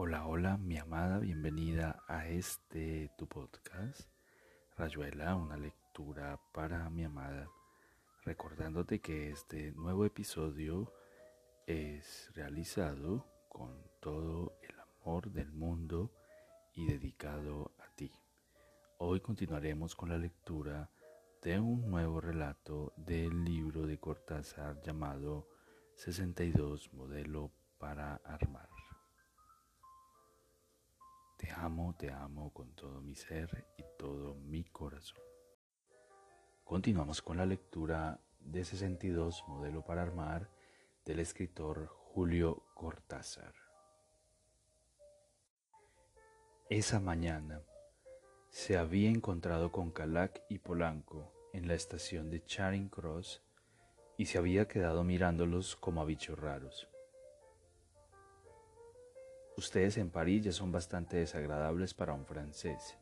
Hola, hola, mi amada, bienvenida a este tu podcast, Rayuela, una lectura para mi amada, recordándote que este nuevo episodio es realizado con todo el amor del mundo y dedicado a ti. Hoy continuaremos con la lectura de un nuevo relato del libro de Cortázar llamado 62 Modelo para Armar. Te amo, te amo con todo mi ser y todo mi corazón. Continuamos con la lectura de 62 Modelo para Armar del escritor Julio Cortázar. Esa mañana se había encontrado con Calac y Polanco en la estación de Charing Cross y se había quedado mirándolos como a bichos raros. Ustedes en París ya son bastante desagradables para un francés,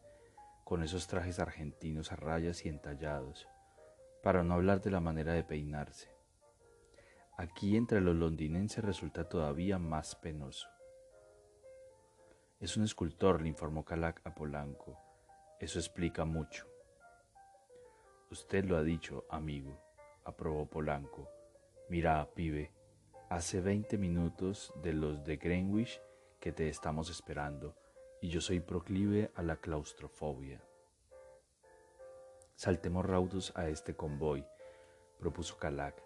con esos trajes argentinos a rayas y entallados, para no hablar de la manera de peinarse. Aquí entre los londinenses resulta todavía más penoso. Es un escultor, le informó Calac a Polanco. Eso explica mucho. Usted lo ha dicho, amigo, aprobó Polanco. Mira, pibe, hace veinte minutos de los de Greenwich que te estamos esperando, y yo soy proclive a la claustrofobia. Saltemos raudos a este convoy, propuso Calac,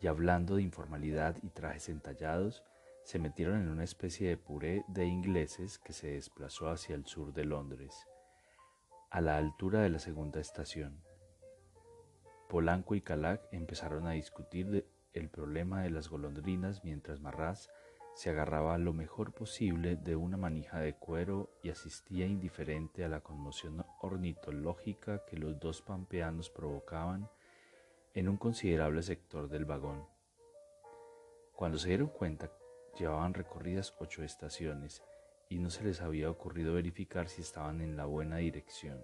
y hablando de informalidad y trajes entallados, se metieron en una especie de puré de ingleses que se desplazó hacia el sur de Londres, a la altura de la segunda estación. Polanco y Calac empezaron a discutir el problema de las golondrinas mientras Marras se agarraba lo mejor posible de una manija de cuero y asistía indiferente a la conmoción ornitológica que los dos pampeanos provocaban en un considerable sector del vagón. Cuando se dieron cuenta, llevaban recorridas ocho estaciones y no se les había ocurrido verificar si estaban en la buena dirección.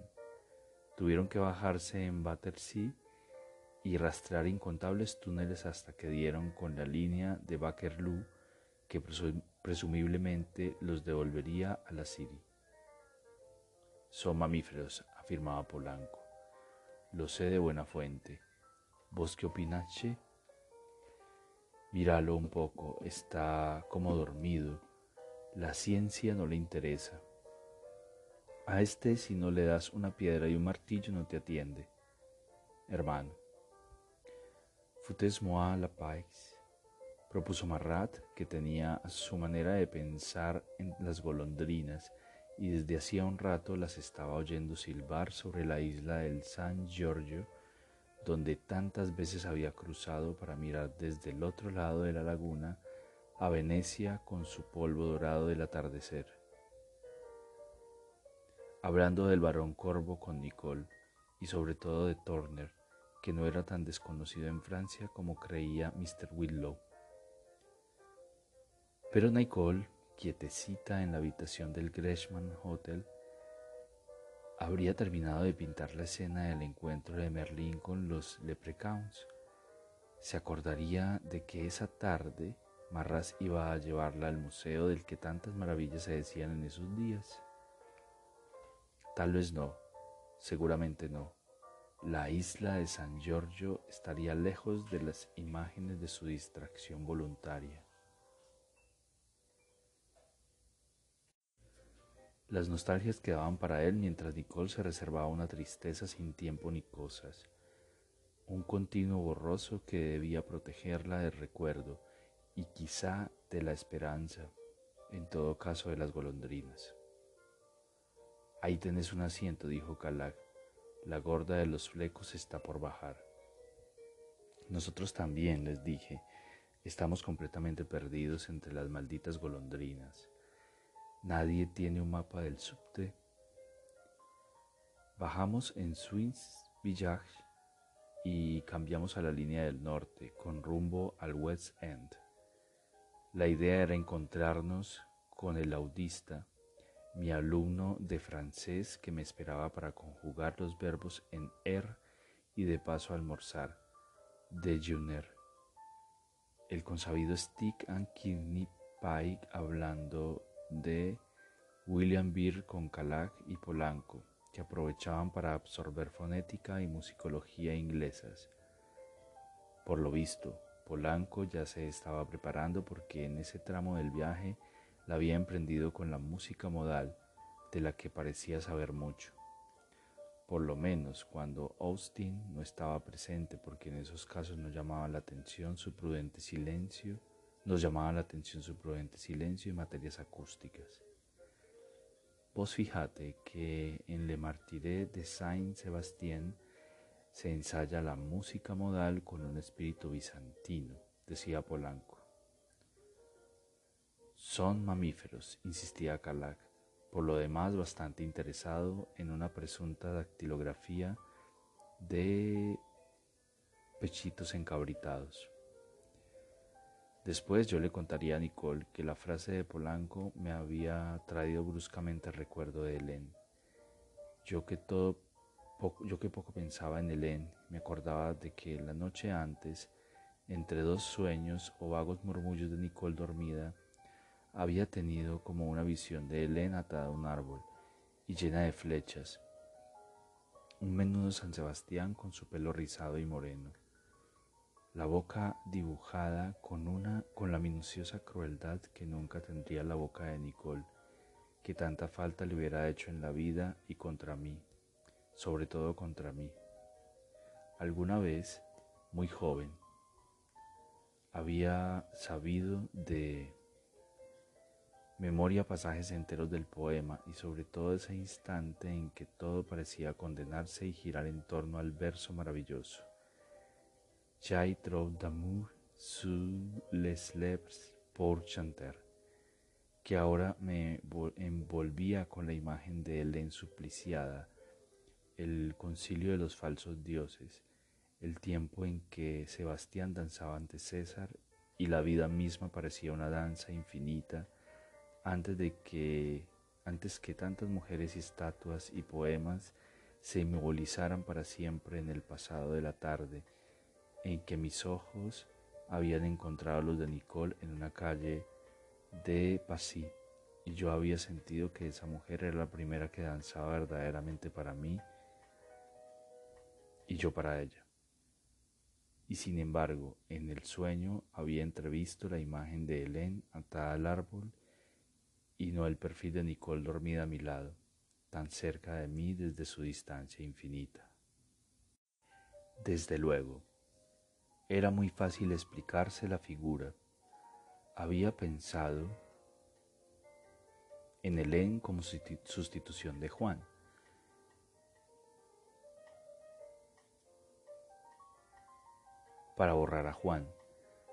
Tuvieron que bajarse en Battersea y rastrear incontables túneles hasta que dieron con la línea de Bakerloo que presumiblemente los devolvería a la City. Son mamíferos, afirmaba Polanco. Lo sé de buena fuente. ¿Vos qué opinache? Míralo un poco, está como dormido. La ciencia no le interesa. A este si no le das una piedra y un martillo no te atiende. Hermano. Futes-moi la paix propuso Marat, que tenía su manera de pensar en las golondrinas y desde hacía un rato las estaba oyendo silbar sobre la isla del San Giorgio, donde tantas veces había cruzado para mirar desde el otro lado de la laguna a Venecia con su polvo dorado del atardecer. Hablando del barón Corvo con Nicole y sobre todo de Turner, que no era tan desconocido en Francia como creía Mr. Whitlow. Pero Nicole, quietecita en la habitación del Gresham Hotel, habría terminado de pintar la escena del encuentro de Merlín con los Leprechauns. Se acordaría de que esa tarde Marras iba a llevarla al museo del que tantas maravillas se decían en esos días. Tal vez no, seguramente no. La isla de San Giorgio estaría lejos de las imágenes de su distracción voluntaria. Las nostalgias quedaban para él mientras Nicole se reservaba una tristeza sin tiempo ni cosas, un continuo borroso que debía protegerla del recuerdo y quizá de la esperanza, en todo caso de las golondrinas. Ahí tenés un asiento, dijo Calac. La gorda de los flecos está por bajar. Nosotros también, les dije, estamos completamente perdidos entre las malditas golondrinas. Nadie tiene un mapa del subte. Bajamos en Swins Village y cambiamos a la línea del norte con rumbo al West End. La idea era encontrarnos con el audista, mi alumno de francés que me esperaba para conjugar los verbos en er y de paso almorzar, de Juner. El consabido Stick and Kidney Pie hablando de William Beer con Calac y Polanco, que aprovechaban para absorber fonética y musicología inglesas. Por lo visto, Polanco ya se estaba preparando porque en ese tramo del viaje la había emprendido con la música modal, de la que parecía saber mucho. Por lo menos cuando Austin no estaba presente, porque en esos casos nos llamaba la atención su prudente silencio, nos llamaba la atención su prudente silencio y materias acústicas. Vos fíjate que en Le Martiré de Saint-Sébastien se ensaya la música modal con un espíritu bizantino, decía Polanco. Son mamíferos, insistía Calac, por lo demás bastante interesado en una presunta dactilografía de pechitos encabritados. Después yo le contaría a Nicole que la frase de Polanco me había traído bruscamente el recuerdo de Helen. Yo que todo yo que poco pensaba en Helen, me acordaba de que la noche antes, entre dos sueños o vagos murmullos de Nicole dormida, había tenido como una visión de Helen atada a un árbol y llena de flechas, un menudo San Sebastián con su pelo rizado y moreno, la boca dibujada con una con la minuciosa crueldad que nunca tendría la boca de Nicole, que tanta falta le hubiera hecho en la vida y contra mí, sobre todo contra mí. Alguna vez, muy joven, había sabido de memoria pasajes enteros del poema y sobre todo ese instante en que todo parecía condenarse y girar en torno al verso maravilloso. J'ai trop d'amour sous les pour chanter, que ahora me envolvía con la imagen de Helen supliciada, el concilio de los falsos dioses, el tiempo en que Sebastián danzaba ante César y la vida misma parecía una danza infinita antes de que antes que tantas mujeres y estatuas y poemas se inmovilizaran para siempre en el pasado de la tarde en que mis ojos habían encontrado los de Nicole en una calle de Passy y yo había sentido que esa mujer era la primera que danzaba verdaderamente para mí y yo para ella. Y sin embargo, en el sueño había entrevisto la imagen de Helen atada al árbol y no el perfil de Nicole dormida a mi lado, tan cerca de mí desde su distancia infinita. Desde luego, era muy fácil explicarse la figura. Había pensado en Helen como sustitución de Juan. Para borrar a Juan,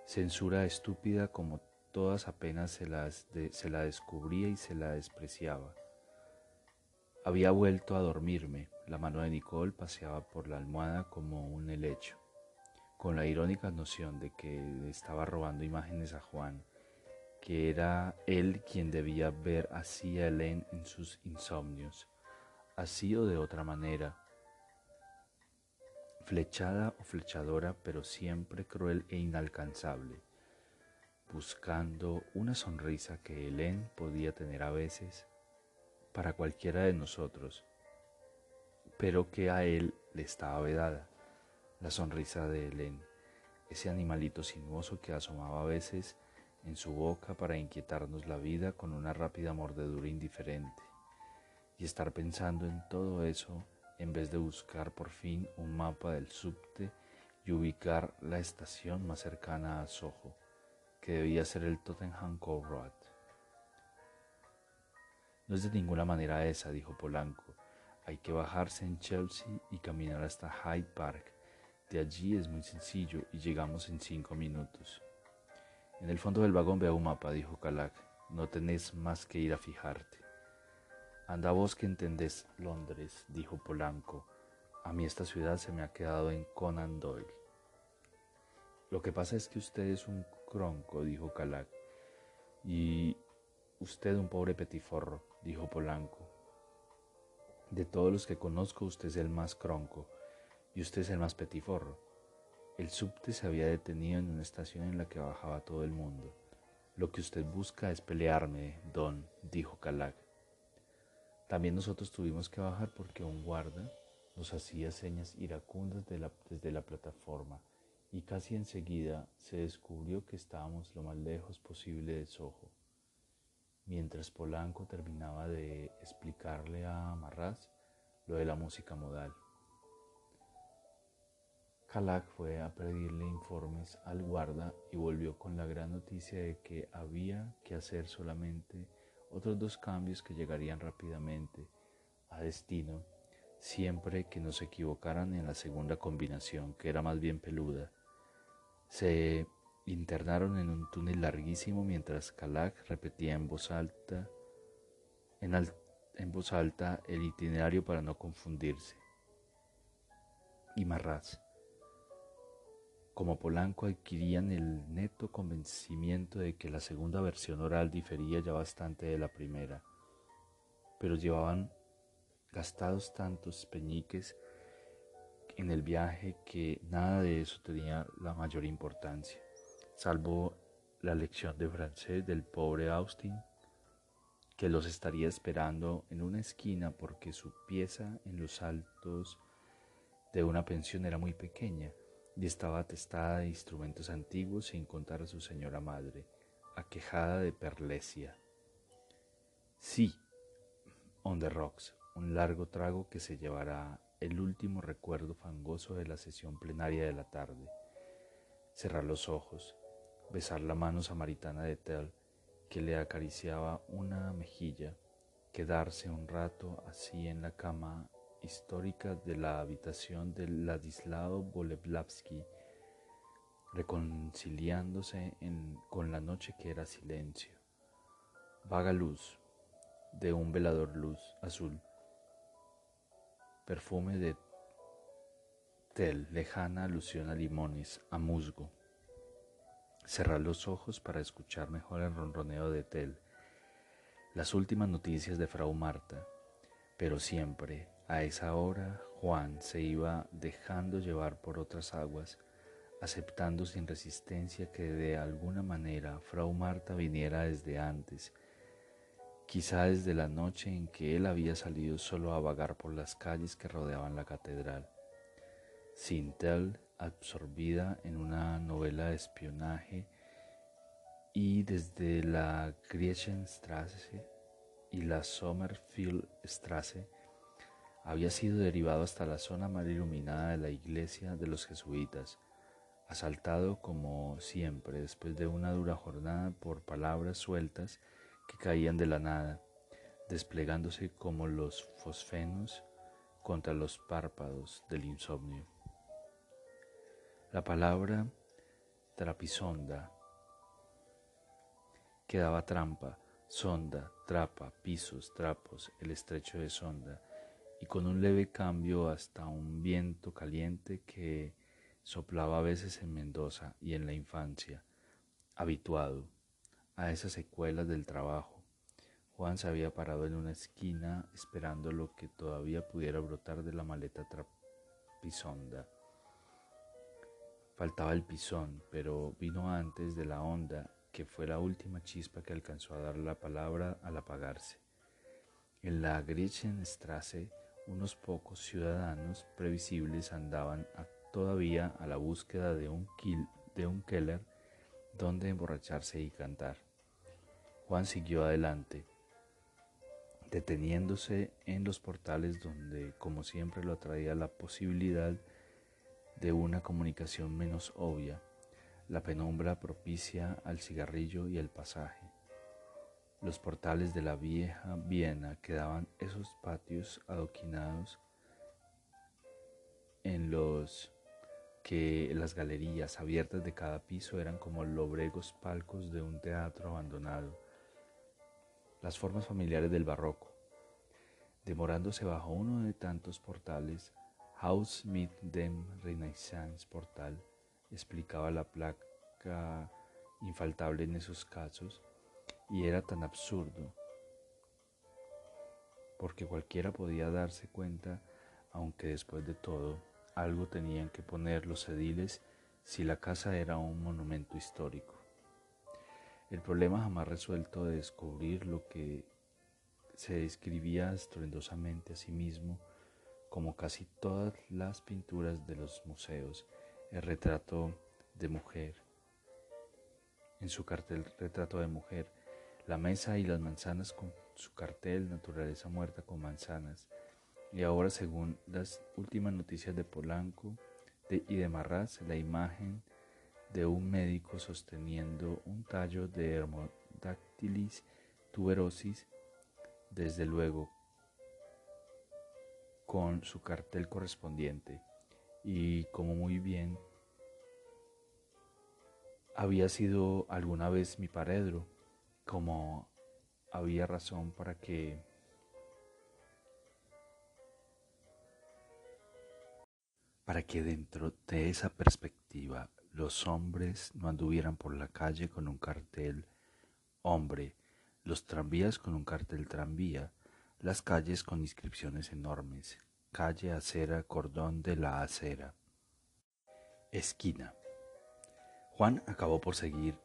censura estúpida como todas apenas se, se la descubría y se la despreciaba. Había vuelto a dormirme, la mano de Nicole paseaba por la almohada como un helecho, con la irónica noción de que estaba robando imágenes a Juan, que era él quien debía ver así a Helen en sus insomnios, así o de otra manera, flechada o flechadora, pero siempre cruel e inalcanzable buscando una sonrisa que Helen podía tener a veces para cualquiera de nosotros, pero que a él le estaba vedada, la sonrisa de Helen, ese animalito sinuoso que asomaba a veces en su boca para inquietarnos la vida con una rápida mordedura indiferente, y estar pensando en todo eso en vez de buscar por fin un mapa del subte y ubicar la estación más cercana a Soho que debía ser el Tottenham Court Road. No es de ninguna manera esa, dijo Polanco. Hay que bajarse en Chelsea y caminar hasta Hyde Park. De allí es muy sencillo y llegamos en cinco minutos. En el fondo del vagón veo un mapa, dijo Calac. No tenés más que ir a fijarte. Anda vos que entendés Londres, dijo Polanco. A mí esta ciudad se me ha quedado en Conan Doyle. Lo que pasa es que usted es un cronco, dijo Calac. Y usted un pobre petiforro, dijo Polanco. De todos los que conozco, usted es el más cronco y usted es el más petiforro. El subte se había detenido en una estación en la que bajaba todo el mundo. Lo que usted busca es pelearme, don, dijo Calac. También nosotros tuvimos que bajar porque un guarda nos hacía señas iracundas desde la plataforma y casi enseguida se descubrió que estábamos lo más lejos posible de Soho. Mientras Polanco terminaba de explicarle a Marraz lo de la música modal. Calac fue a pedirle informes al guarda y volvió con la gran noticia de que había que hacer solamente otros dos cambios que llegarían rápidamente a destino, siempre que no se equivocaran en la segunda combinación, que era más bien peluda. Se internaron en un túnel larguísimo mientras Calac repetía en voz alta, en, en voz alta el itinerario para no confundirse. Y Marraz como Polanco adquirían el neto convencimiento de que la segunda versión oral difería ya bastante de la primera, pero llevaban gastados tantos peñiques en el viaje que nada de eso tenía la mayor importancia, salvo la lección de francés del pobre Austin, que los estaría esperando en una esquina porque su pieza en los altos de una pensión era muy pequeña y estaba atestada de instrumentos antiguos sin contar a su señora madre, aquejada de perlesia. Sí, on the rocks, un largo trago que se llevará el último recuerdo fangoso de la sesión plenaria de la tarde. Cerrar los ojos, besar la mano samaritana de Tell que le acariciaba una mejilla, quedarse un rato así en la cama histórica de la habitación de Ladislao Bolevlavsky, reconciliándose con la noche que era silencio. Vaga luz de un velador luz azul, perfume de tel, lejana alusión a limones, a musgo. Cerrar los ojos para escuchar mejor el ronroneo de tel, las últimas noticias de Frau Marta, pero siempre a esa hora Juan se iba dejando llevar por otras aguas, aceptando sin resistencia que de alguna manera Frau Marta viniera desde antes, quizá desde la noche en que él había salido solo a vagar por las calles que rodeaban la catedral. Sintel, absorbida en una novela de espionaje, y desde la Griechenstrasse y la Sommerfieldstrasse había sido derivado hasta la zona más iluminada de la iglesia de los jesuitas, asaltado como siempre después de una dura jornada por palabras sueltas que caían de la nada, desplegándose como los fosfenos contra los párpados del insomnio. La palabra trapisonda quedaba trampa, sonda, trapa, pisos, trapos, el estrecho de sonda, y con un leve cambio hasta un viento caliente que soplaba a veces en Mendoza y en la infancia, habituado a esas secuelas del trabajo. Juan se había parado en una esquina esperando lo que todavía pudiera brotar de la maleta trapisonda. Faltaba el pisón, pero vino antes de la onda, que fue la última chispa que alcanzó a dar la palabra al apagarse. En la Griechenstrasse unos pocos ciudadanos previsibles andaban todavía a la búsqueda de un, de un Keller donde emborracharse y cantar. Juan siguió adelante, deteniéndose en los portales donde, como siempre, lo atraía la posibilidad de una comunicación menos obvia, la penumbra propicia al cigarrillo y el pasaje los portales de la vieja Viena quedaban esos patios adoquinados en los que las galerías abiertas de cada piso eran como lobregos palcos de un teatro abandonado, las formas familiares del barroco. Demorándose bajo uno de tantos portales, Haus mit dem Renaissance Portal explicaba la placa infaltable en esos casos, y era tan absurdo, porque cualquiera podía darse cuenta, aunque después de todo algo tenían que poner los ediles si la casa era un monumento histórico. el problema jamás resuelto de descubrir lo que se describía estruendosamente a sí mismo, como casi todas las pinturas de los museos, el retrato de mujer. En su cartel retrato de mujer, la mesa y las manzanas con su cartel Naturaleza muerta con manzanas. Y ahora, según las últimas noticias de Polanco y de Marras, la imagen de un médico sosteniendo un tallo de Hermodactylis tuberosis, desde luego con su cartel correspondiente y como muy bien había sido alguna vez mi paredro, como había razón para que para que dentro de esa perspectiva los hombres no anduvieran por la calle con un cartel hombre, los tranvías con un cartel tranvía, las calles con inscripciones enormes, calle, acera, cordón de la acera. Esquina. Juan acabó por seguir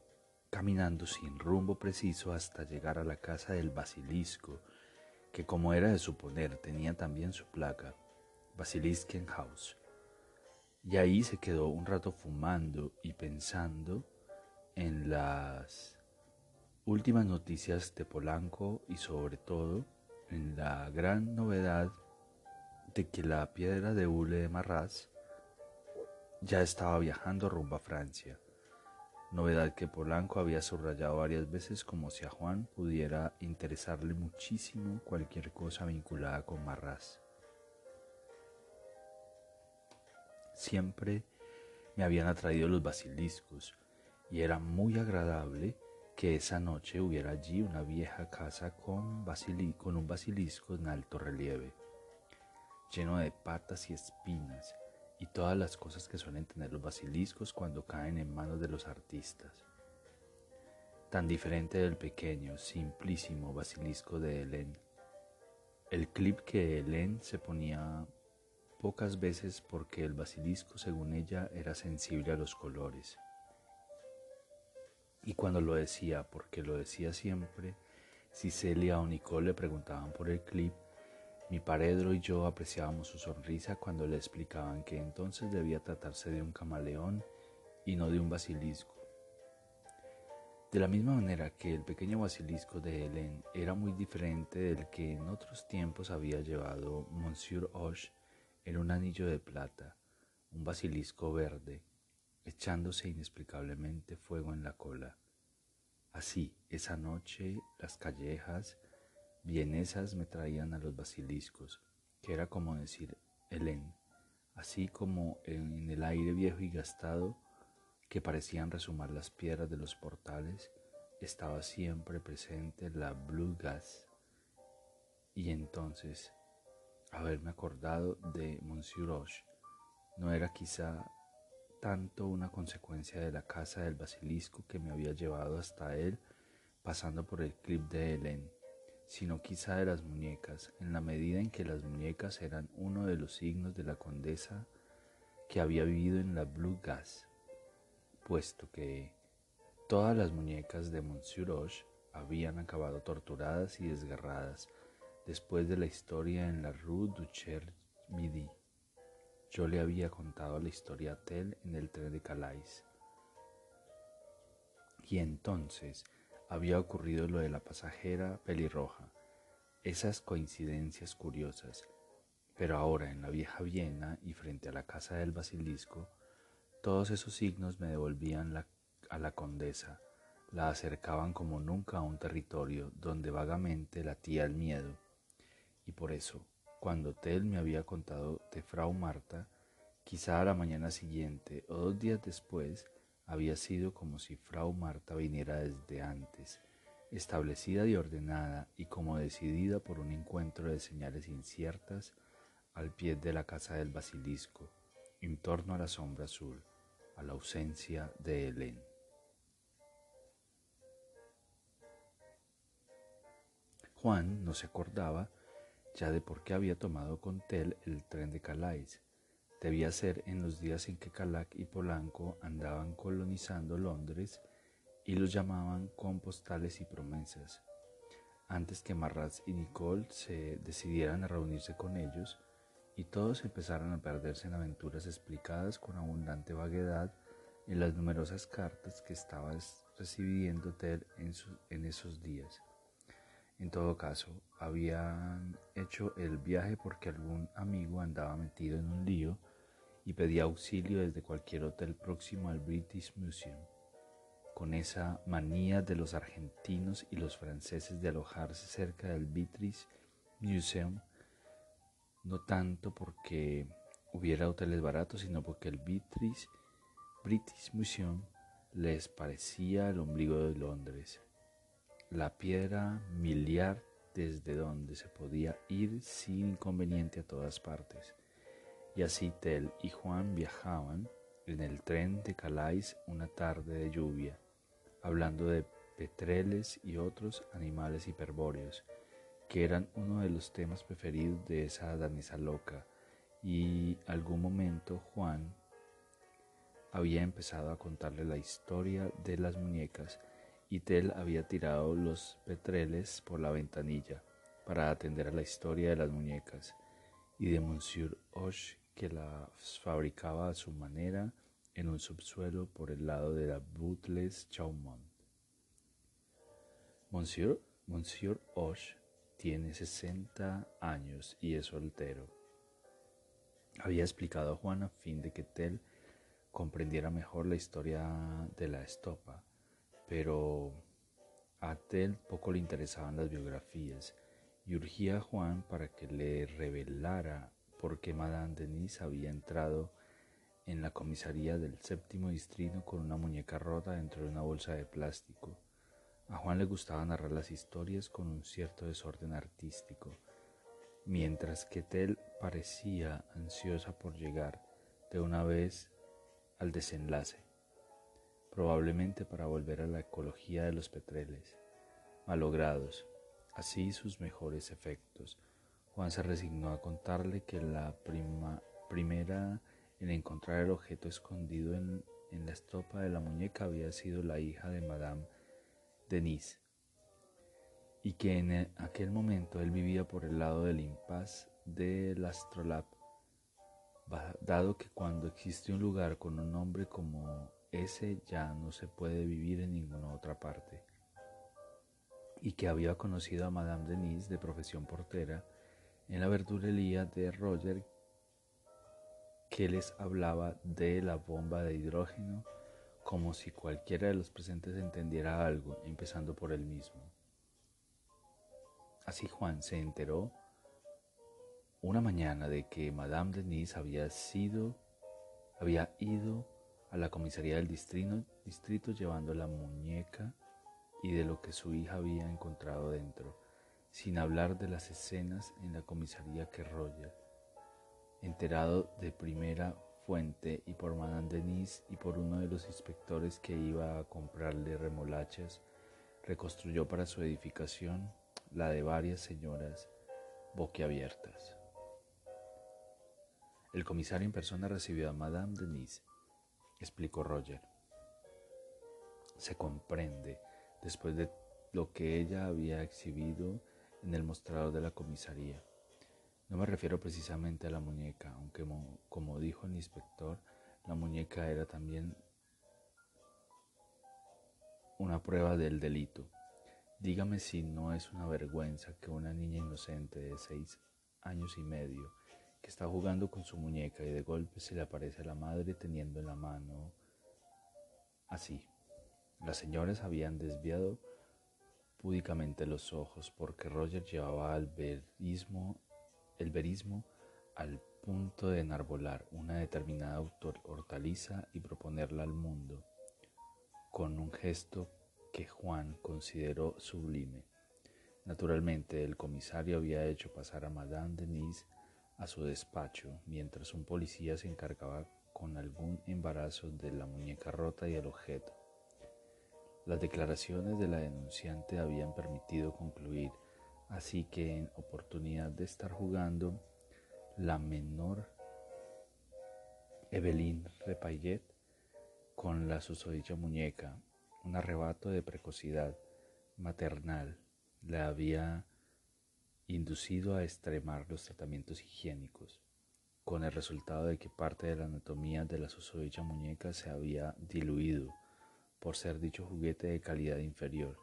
caminando sin rumbo preciso hasta llegar a la casa del basilisco, que como era de suponer tenía también su placa, Basilisken House y ahí se quedó un rato fumando y pensando en las últimas noticias de Polanco y sobre todo en la gran novedad de que la piedra de hule de Marras ya estaba viajando rumbo a Francia. Novedad que Polanco había subrayado varias veces como si a Juan pudiera interesarle muchísimo cualquier cosa vinculada con Marras. Siempre me habían atraído los basiliscos y era muy agradable que esa noche hubiera allí una vieja casa con, con un basilisco en alto relieve, lleno de patas y espinas y todas las cosas que suelen tener los basiliscos cuando caen en manos de los artistas. Tan diferente del pequeño, simplísimo basilisco de Helen. El clip que Helen se ponía pocas veces porque el basilisco, según ella, era sensible a los colores. Y cuando lo decía, porque lo decía siempre, si Celia o Nicole le preguntaban por el clip, mi paredro y yo apreciábamos su sonrisa cuando le explicaban que entonces debía tratarse de un camaleón y no de un basilisco. De la misma manera que el pequeño basilisco de Helen era muy diferente del que en otros tiempos había llevado Monsieur Hoche era un anillo de plata, un basilisco verde, echándose inexplicablemente fuego en la cola. Así, esa noche, las callejas vienesas me traían a los basiliscos, que era como decir Helen, así como en el aire viejo y gastado que parecían resumar las piedras de los portales, estaba siempre presente la blue gas. Y entonces haberme acordado de Monsieur Roche no era quizá tanto una consecuencia de la casa del basilisco que me había llevado hasta él pasando por el clip de Helen, sino quizá de las muñecas, en la medida en que las muñecas eran uno de los signos de la condesa que había vivido en la Blue Gas, puesto que todas las muñecas de Monsieur Roche habían acabado torturadas y desgarradas después de la historia en la Rue du Cher Midi. Yo le había contado la historia a Tel en el tren de Calais. Y entonces había ocurrido lo de la pasajera pelirroja, esas coincidencias curiosas. Pero ahora en la vieja Viena y frente a la casa del basilisco, todos esos signos me devolvían a la condesa, la acercaban como nunca a un territorio donde vagamente latía el miedo y por eso, cuando Tell me había contado de Frau Marta, quizá a la mañana siguiente o dos días después, había sido como si Frau Marta viniera desde antes, establecida y ordenada y como decidida por un encuentro de señales inciertas al pie de la casa del basilisco, en torno a la sombra azul, a la ausencia de Helen. Juan no se acordaba ya de por qué había tomado con Tell el tren de Calais. Debía ser en los días en que Calac y Polanco andaban colonizando Londres y los llamaban con postales y promesas. Antes que Marraz y Nicole se decidieran a reunirse con ellos, y todos empezaron a perderse en aventuras explicadas con abundante vaguedad en las numerosas cartas que estaba recibiendo Ted en, en esos días. En todo caso, habían hecho el viaje porque algún amigo andaba metido en un lío y pedía auxilio desde cualquier hotel próximo al British Museum, con esa manía de los argentinos y los franceses de alojarse cerca del British Museum no tanto porque hubiera hoteles baratos, sino porque el British, British Museum les parecía el ombligo de Londres, la piedra miliar desde donde se podía ir sin inconveniente a todas partes. Y así Tel y Juan viajaban en el tren de Calais una tarde de lluvia, hablando de petreles y otros animales hiperbóreos que eran uno de los temas preferidos de esa danesa loca, y algún momento Juan había empezado a contarle la historia de las muñecas y Tel había tirado los petreles por la ventanilla para atender a la historia de las muñecas y de Monsieur Hoche que las fabricaba a su manera en un subsuelo por el lado de la Boutles Chaumont. Monsieur, Monsieur Hoche tiene 60 años y es soltero. Había explicado a Juan a fin de que Tel comprendiera mejor la historia de la estopa, pero a Tel poco le interesaban las biografías y urgía a Juan para que le revelara por qué Madame Denise había entrado en la comisaría del séptimo distrito con una muñeca rota dentro de una bolsa de plástico. A Juan le gustaba narrar las historias con un cierto desorden artístico, mientras que Tel parecía ansiosa por llegar de una vez al desenlace, probablemente para volver a la ecología de los petreles, malogrados, así sus mejores efectos. Juan se resignó a contarle que la primera en encontrar el objeto escondido en, en la estopa de la muñeca había sido la hija de Madame Denise, y que en aquel momento él vivía por el lado del impas del astrolab, dado que cuando existe un lugar con un nombre como ese ya no se puede vivir en ninguna otra parte, y que había conocido a Madame Denise de profesión portera en la verdurería de Roger que les hablaba de la bomba de hidrógeno como si cualquiera de los presentes entendiera algo, empezando por él mismo. Así Juan se enteró una mañana de que Madame Denise había sido, había ido a la comisaría del distrito, distrito llevando la muñeca y de lo que su hija había encontrado dentro, sin hablar de las escenas en la comisaría que Roger, enterado de primera fuente y por Madame Denise y por uno de los inspectores que iba a comprarle remolachas, reconstruyó para su edificación la de varias señoras boquiabiertas. El comisario en persona recibió a Madame Denise, explicó Roger. Se comprende, después de lo que ella había exhibido en el mostrador de la comisaría no me refiero precisamente a la muñeca, aunque como dijo el inspector, la muñeca era también una prueba del delito. Dígame si no es una vergüenza que una niña inocente de seis años y medio, que está jugando con su muñeca y de golpe se le aparece a la madre teniendo en la mano así. Las señoras habían desviado púdicamente los ojos porque Roger llevaba al verismo el verismo al punto de enarbolar una determinada hortaliza y proponerla al mundo, con un gesto que Juan consideró sublime. Naturalmente, el comisario había hecho pasar a Madame Denise a su despacho, mientras un policía se encargaba con algún embarazo de la muñeca rota y el objeto. Las declaraciones de la denunciante habían permitido concluir Así que en oportunidad de estar jugando, la menor Evelyn Repayet con la susodicha muñeca, un arrebato de precocidad maternal le había inducido a extremar los tratamientos higiénicos, con el resultado de que parte de la anatomía de la susodicha muñeca se había diluido por ser dicho juguete de calidad inferior,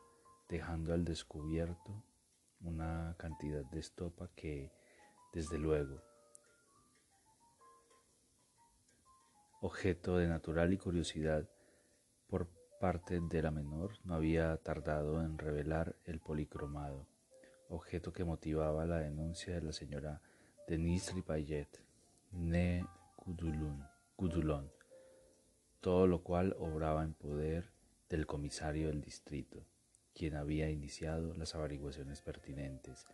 dejando al descubierto una cantidad de estopa que, desde luego, objeto de natural y curiosidad por parte de la menor, no había tardado en revelar el policromado, objeto que motivaba la denuncia de la señora Denise Ripayet, ne Gudulon, todo lo cual obraba en poder del comisario del distrito, quien había iniciado las averiguaciones pertinentes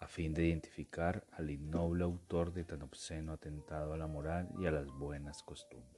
a fin de identificar al innoble autor de tan obsceno atentado a la moral y a las buenas costumbres.